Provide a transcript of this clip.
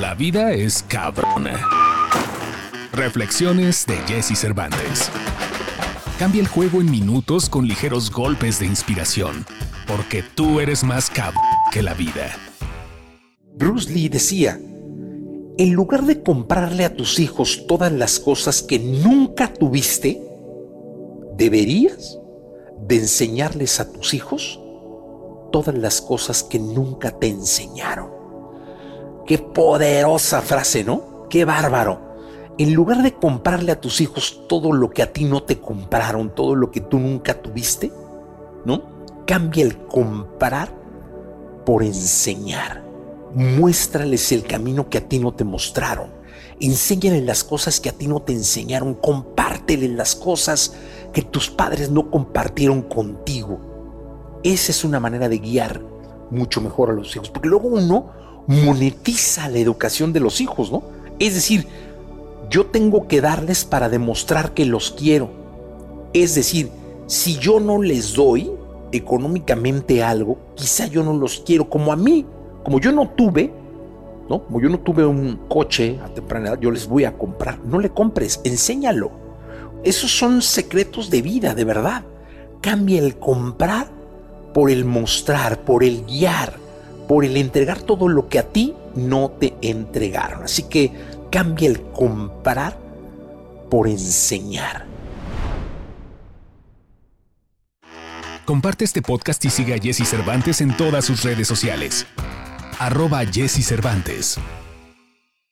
La vida es cabrona. Reflexiones de Jesse Cervantes. Cambia el juego en minutos con ligeros golpes de inspiración, porque tú eres más cabrón que la vida. Bruce Lee decía, en lugar de comprarle a tus hijos todas las cosas que nunca tuviste, deberías de enseñarles a tus hijos todas las cosas que nunca te enseñaron. Qué poderosa frase, ¿no? Qué bárbaro. En lugar de comprarle a tus hijos todo lo que a ti no te compraron, todo lo que tú nunca tuviste, ¿no? Cambia el comprar por enseñar. Muéstrales el camino que a ti no te mostraron. Enséñales las cosas que a ti no te enseñaron. Compárteles las cosas que tus padres no compartieron contigo. Esa es una manera de guiar mucho mejor a los hijos. Porque luego uno monetiza la educación de los hijos, ¿no? Es decir, yo tengo que darles para demostrar que los quiero. Es decir, si yo no les doy económicamente algo, quizá yo no los quiero como a mí, como yo no tuve, ¿no? Como yo no tuve un coche a temprana edad, yo les voy a comprar. No le compres, enséñalo. Esos son secretos de vida, de verdad. Cambia el comprar por el mostrar, por el guiar, por el entregar todo lo que a ti no te entregaron. Así que cambia el comprar por enseñar. Comparte este podcast y sigue a Jesse Cervantes en todas sus redes sociales. Arroba Jesse Cervantes.